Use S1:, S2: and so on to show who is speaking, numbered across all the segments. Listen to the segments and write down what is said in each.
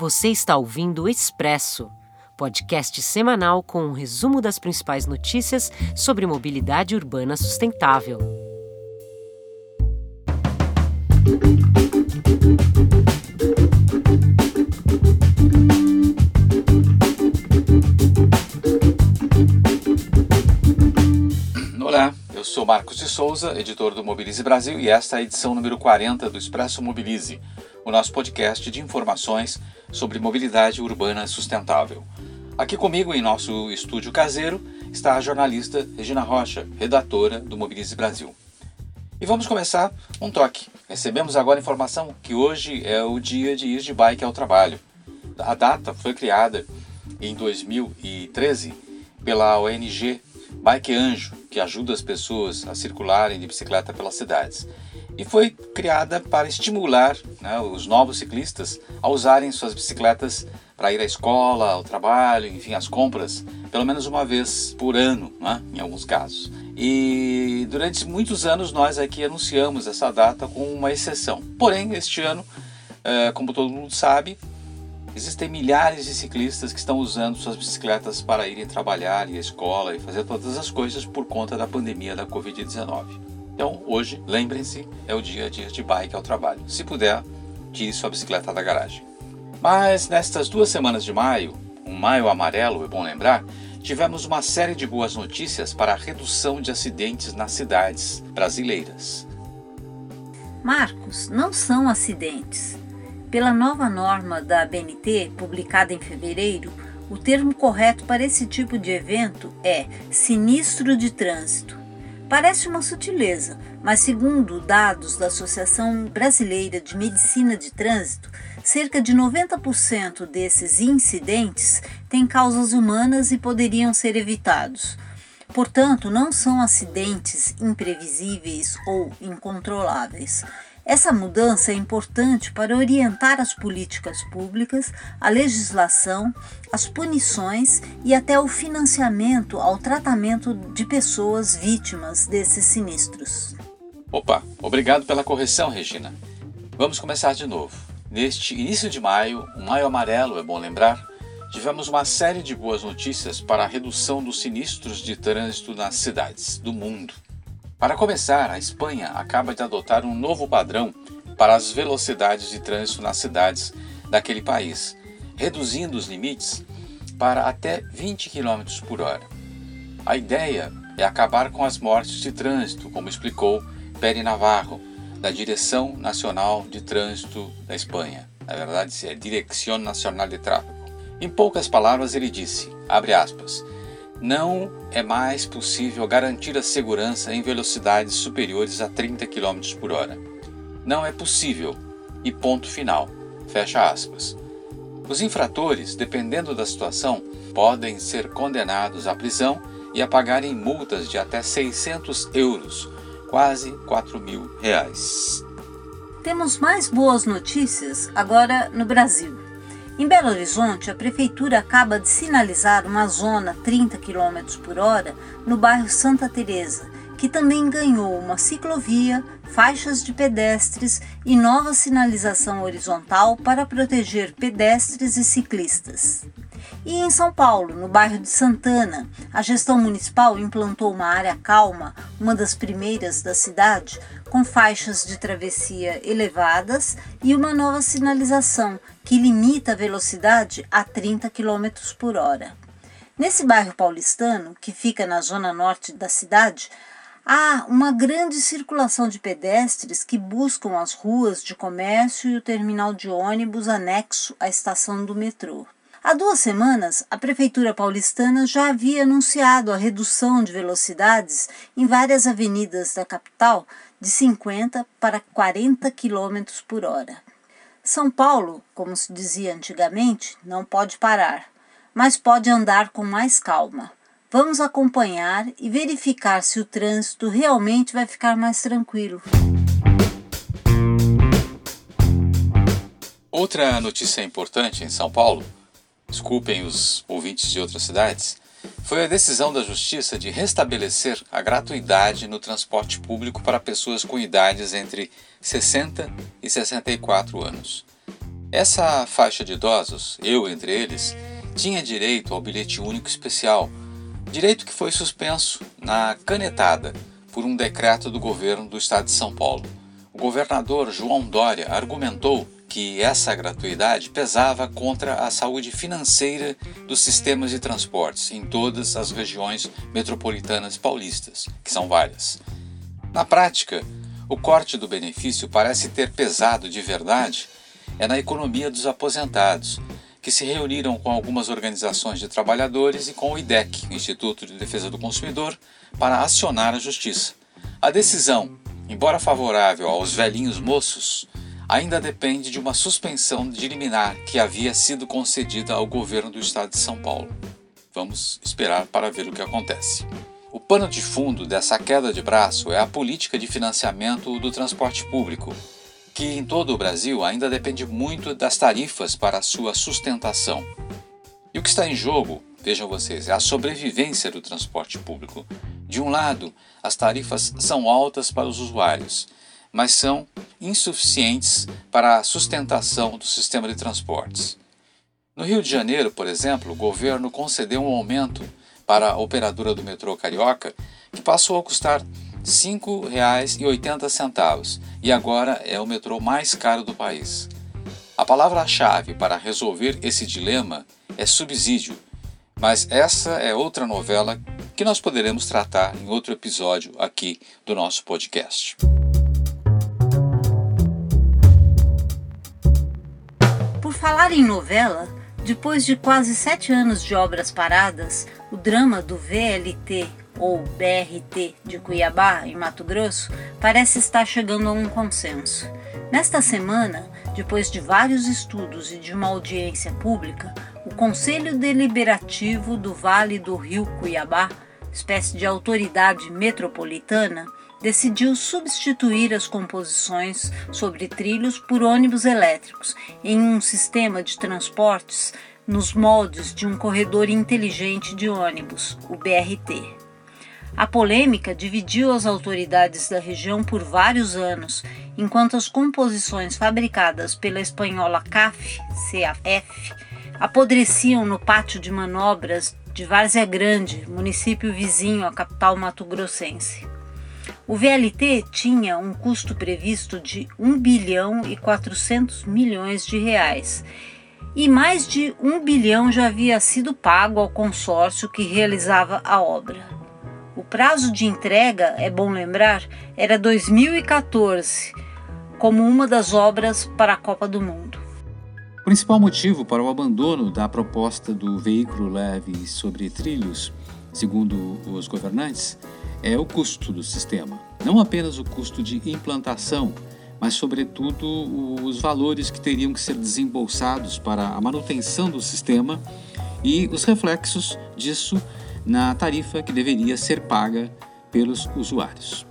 S1: Você está ouvindo o Expresso, podcast semanal com um resumo das principais notícias sobre mobilidade urbana sustentável.
S2: Olá, eu sou Marcos de Souza, editor do Mobilize Brasil, e esta é a edição número 40 do Expresso Mobilize, o nosso podcast de informações sobre mobilidade urbana sustentável. Aqui comigo, em nosso estúdio caseiro, está a jornalista Regina Rocha, redatora do Mobilize Brasil. E vamos começar um toque. Recebemos agora informação que hoje é o dia de ir de bike ao trabalho. A data foi criada em 2013 pela ONG Bike Anjo, que ajuda as pessoas a circularem de bicicleta pelas cidades. E foi criada para estimular né, os novos ciclistas a usarem suas bicicletas para ir à escola, ao trabalho, enfim, às compras, pelo menos uma vez por ano, né, em alguns casos. E durante muitos anos nós aqui anunciamos essa data com uma exceção. Porém, este ano, eh, como todo mundo sabe, Existem milhares de ciclistas que estão usando suas bicicletas para irem trabalhar, ir à escola e fazer todas as coisas por conta da pandemia da Covid-19. Então, hoje, lembrem-se, é o dia de ir de bike ao trabalho. Se puder, tire sua bicicleta da garagem. Mas nestas duas semanas de maio, um maio amarelo, é bom lembrar, tivemos uma série de boas notícias para a redução de acidentes nas cidades brasileiras.
S3: Marcos, não são acidentes pela nova norma da ABNT, publicada em fevereiro, o termo correto para esse tipo de evento é sinistro de trânsito. Parece uma sutileza, mas segundo dados da Associação Brasileira de Medicina de Trânsito, cerca de 90% desses incidentes têm causas humanas e poderiam ser evitados. Portanto, não são acidentes imprevisíveis ou incontroláveis. Essa mudança é importante para orientar as políticas públicas, a legislação, as punições e até o financiamento ao tratamento de pessoas vítimas desses sinistros.
S2: Opa, obrigado pela correção, Regina. Vamos começar de novo. Neste início de maio, um maio amarelo, é bom lembrar, tivemos uma série de boas notícias para a redução dos sinistros de trânsito nas cidades do mundo. Para começar, a Espanha acaba de adotar um novo padrão para as velocidades de trânsito nas cidades daquele país, reduzindo os limites para até 20 km por hora. A ideia é acabar com as mortes de trânsito, como explicou Peri Navarro, da Direção Nacional de Trânsito da Espanha. Na verdade, é Direção Nacional de Tráfego. Em poucas palavras, ele disse, abre aspas, não é mais possível garantir a segurança em velocidades superiores a 30 km por hora. Não é possível. E ponto final. Fecha aspas. Os infratores, dependendo da situação, podem ser condenados à prisão e a pagarem multas de até 600 euros, quase 4 mil reais.
S3: Temos mais boas notícias agora no Brasil. Em Belo Horizonte, a prefeitura acaba de sinalizar uma zona 30 km por hora no bairro Santa Teresa, que também ganhou uma ciclovia, faixas de pedestres e nova sinalização horizontal para proteger pedestres e ciclistas. E em São Paulo, no bairro de Santana, a gestão municipal implantou uma área calma, uma das primeiras da cidade, com faixas de travessia elevadas e uma nova sinalização que limita a velocidade a 30 km por hora. Nesse bairro paulistano, que fica na zona norte da cidade, há uma grande circulação de pedestres que buscam as ruas de comércio e o terminal de ônibus anexo à estação do metrô. Há duas semanas, a Prefeitura paulistana já havia anunciado a redução de velocidades em várias avenidas da capital de 50 para 40 km por hora. São Paulo, como se dizia antigamente, não pode parar, mas pode andar com mais calma. Vamos acompanhar e verificar se o trânsito realmente vai ficar mais tranquilo.
S2: Outra notícia importante em São Paulo, desculpem os ouvintes de outras cidades, foi a decisão da Justiça de restabelecer a gratuidade no transporte público para pessoas com idades entre 60 e 64 anos. Essa faixa de idosos, eu entre eles, tinha direito ao bilhete único especial, direito que foi suspenso na canetada por um decreto do governo do estado de São Paulo. O governador João Dória argumentou que essa gratuidade pesava contra a saúde financeira dos sistemas de transportes em todas as regiões metropolitanas paulistas, que são várias. Na prática, o corte do benefício parece ter pesado de verdade é na economia dos aposentados, que se reuniram com algumas organizações de trabalhadores e com o IDEC, Instituto de Defesa do Consumidor, para acionar a justiça. A decisão, embora favorável aos velhinhos moços, ainda depende de uma suspensão de liminar que havia sido concedida ao governo do estado de São Paulo. Vamos esperar para ver o que acontece. O pano de fundo dessa queda de braço é a política de financiamento do transporte público, que em todo o Brasil ainda depende muito das tarifas para sua sustentação. E o que está em jogo, vejam vocês, é a sobrevivência do transporte público. De um lado, as tarifas são altas para os usuários, mas são insuficientes para a sustentação do sistema de transportes. No Rio de Janeiro, por exemplo, o governo concedeu um aumento para a operadora do metrô carioca que passou a custar R$ 5,80 e agora é o metrô mais caro do país. A palavra-chave para resolver esse dilema é subsídio, mas essa é outra novela que nós poderemos tratar em outro episódio aqui do nosso podcast.
S3: Falar em novela, depois de quase sete anos de obras paradas, o drama do VLT ou BRT de Cuiabá, em Mato Grosso, parece estar chegando a um consenso. Nesta semana, depois de vários estudos e de uma audiência pública, o Conselho Deliberativo do Vale do Rio Cuiabá, espécie de autoridade metropolitana, decidiu substituir as composições sobre trilhos por ônibus elétricos em um sistema de transportes nos moldes de um corredor inteligente de ônibus, o BRT. A polêmica dividiu as autoridades da região por vários anos, enquanto as composições fabricadas pela espanhola CAF, CAF apodreciam no pátio de manobras de Várzea Grande, município vizinho à capital mato-grossense. O VLT tinha um custo previsto de 1 bilhão e 400 milhões de reais e mais de 1 bilhão já havia sido pago ao consórcio que realizava a obra. O prazo de entrega, é bom lembrar, era 2014, como uma das obras para a Copa do Mundo.
S2: O principal motivo para o abandono da proposta do veículo leve sobre trilhos, segundo os governantes, é o custo do sistema. Não apenas o custo de implantação, mas, sobretudo, os valores que teriam que ser desembolsados para a manutenção do sistema e os reflexos disso na tarifa que deveria ser paga pelos usuários.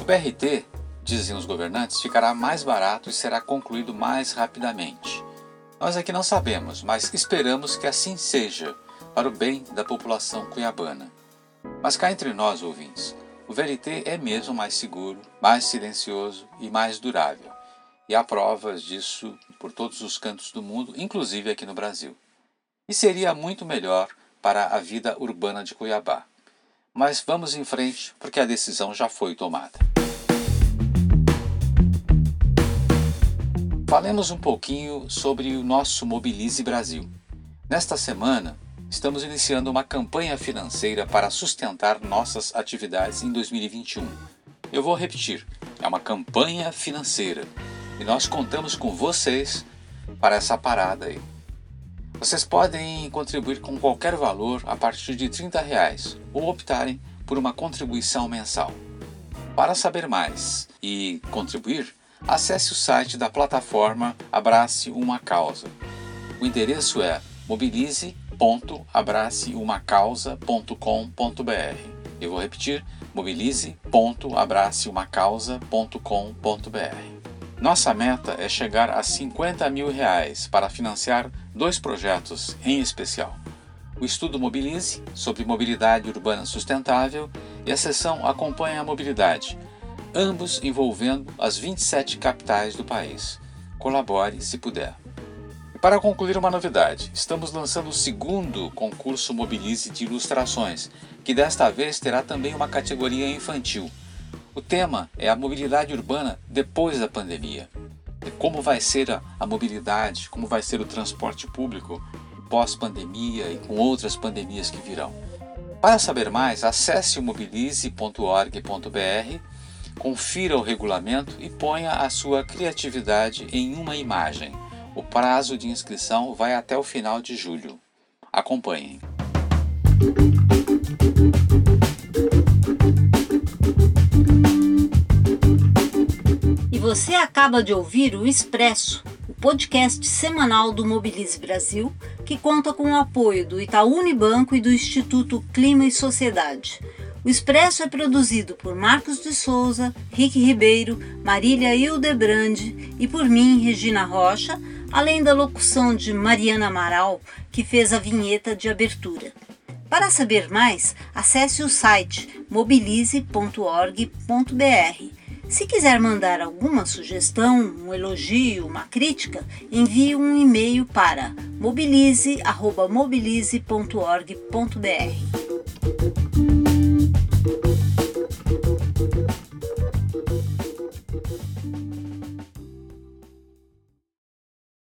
S2: O BRT, dizem os governantes, ficará mais barato e será concluído mais rapidamente. Nós aqui não sabemos, mas esperamos que assim seja, para o bem da população cuiabana. Mas cá entre nós, ouvintes, o VLT é mesmo mais seguro, mais silencioso e mais durável. E há provas disso por todos os cantos do mundo, inclusive aqui no Brasil. E seria muito melhor para a vida urbana de Cuiabá. Mas vamos em frente, porque a decisão já foi tomada. Falemos um pouquinho sobre o nosso Mobilize Brasil. Nesta semana, Estamos iniciando uma campanha financeira para sustentar nossas atividades em 2021. Eu vou repetir: é uma campanha financeira e nós contamos com vocês para essa parada aí. Vocês podem contribuir com qualquer valor a partir de 30 reais ou optarem por uma contribuição mensal. Para saber mais e contribuir, acesse o site da plataforma Abrace uma Causa. O endereço é mobilize mobilize.abraceumacausa.com.br. Eu vou repetir: mobilize.abraceumacausa.com.br. Nossa meta é chegar a 50 mil reais para financiar dois projetos em especial. O estudo Mobilize, sobre mobilidade urbana sustentável, e a sessão Acompanha a Mobilidade, ambos envolvendo as 27 capitais do país. Colabore se puder. E para concluir uma novidade, estamos lançando o segundo concurso Mobilize de ilustrações, que desta vez terá também uma categoria infantil. O tema é a mobilidade urbana depois da pandemia. Como vai ser a, a mobilidade, como vai ser o transporte público pós-pandemia e com outras pandemias que virão. Para saber mais, acesse o mobilize.org.br, confira o regulamento e ponha a sua criatividade em uma imagem. O prazo de inscrição vai até o final de julho. Acompanhem.
S3: E você acaba de ouvir o Expresso, o podcast semanal do Mobilize Brasil, que conta com o apoio do Itaú Unibanco e do Instituto Clima e Sociedade. O Expresso é produzido por Marcos de Souza, Rick Ribeiro, Marília Hildebrand e por mim, Regina Rocha, além da locução de Mariana Amaral, que fez a vinheta de abertura. Para saber mais, acesse o site mobilize.org.br se quiser mandar alguma sugestão, um elogio, uma crítica, envie um e-mail para mobilize.mobilize.org.br.